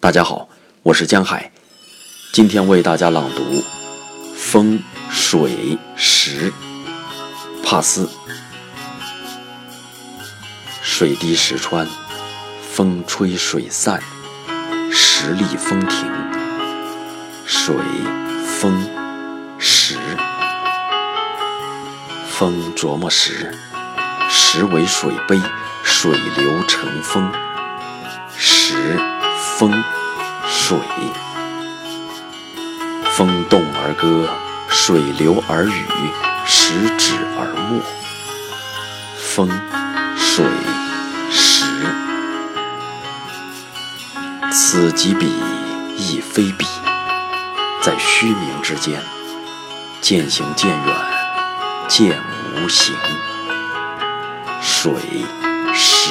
大家好，我是江海，今天为大家朗读《风水石》。帕斯，水滴石穿，风吹水散，石立风停。水风石，风琢磨石，石为水杯，水流成风。石。风，水，风动而歌，水流而语，时止而默。风，水，石，此即彼，亦非彼，在虚名之间，渐行渐远，渐无形。水，石，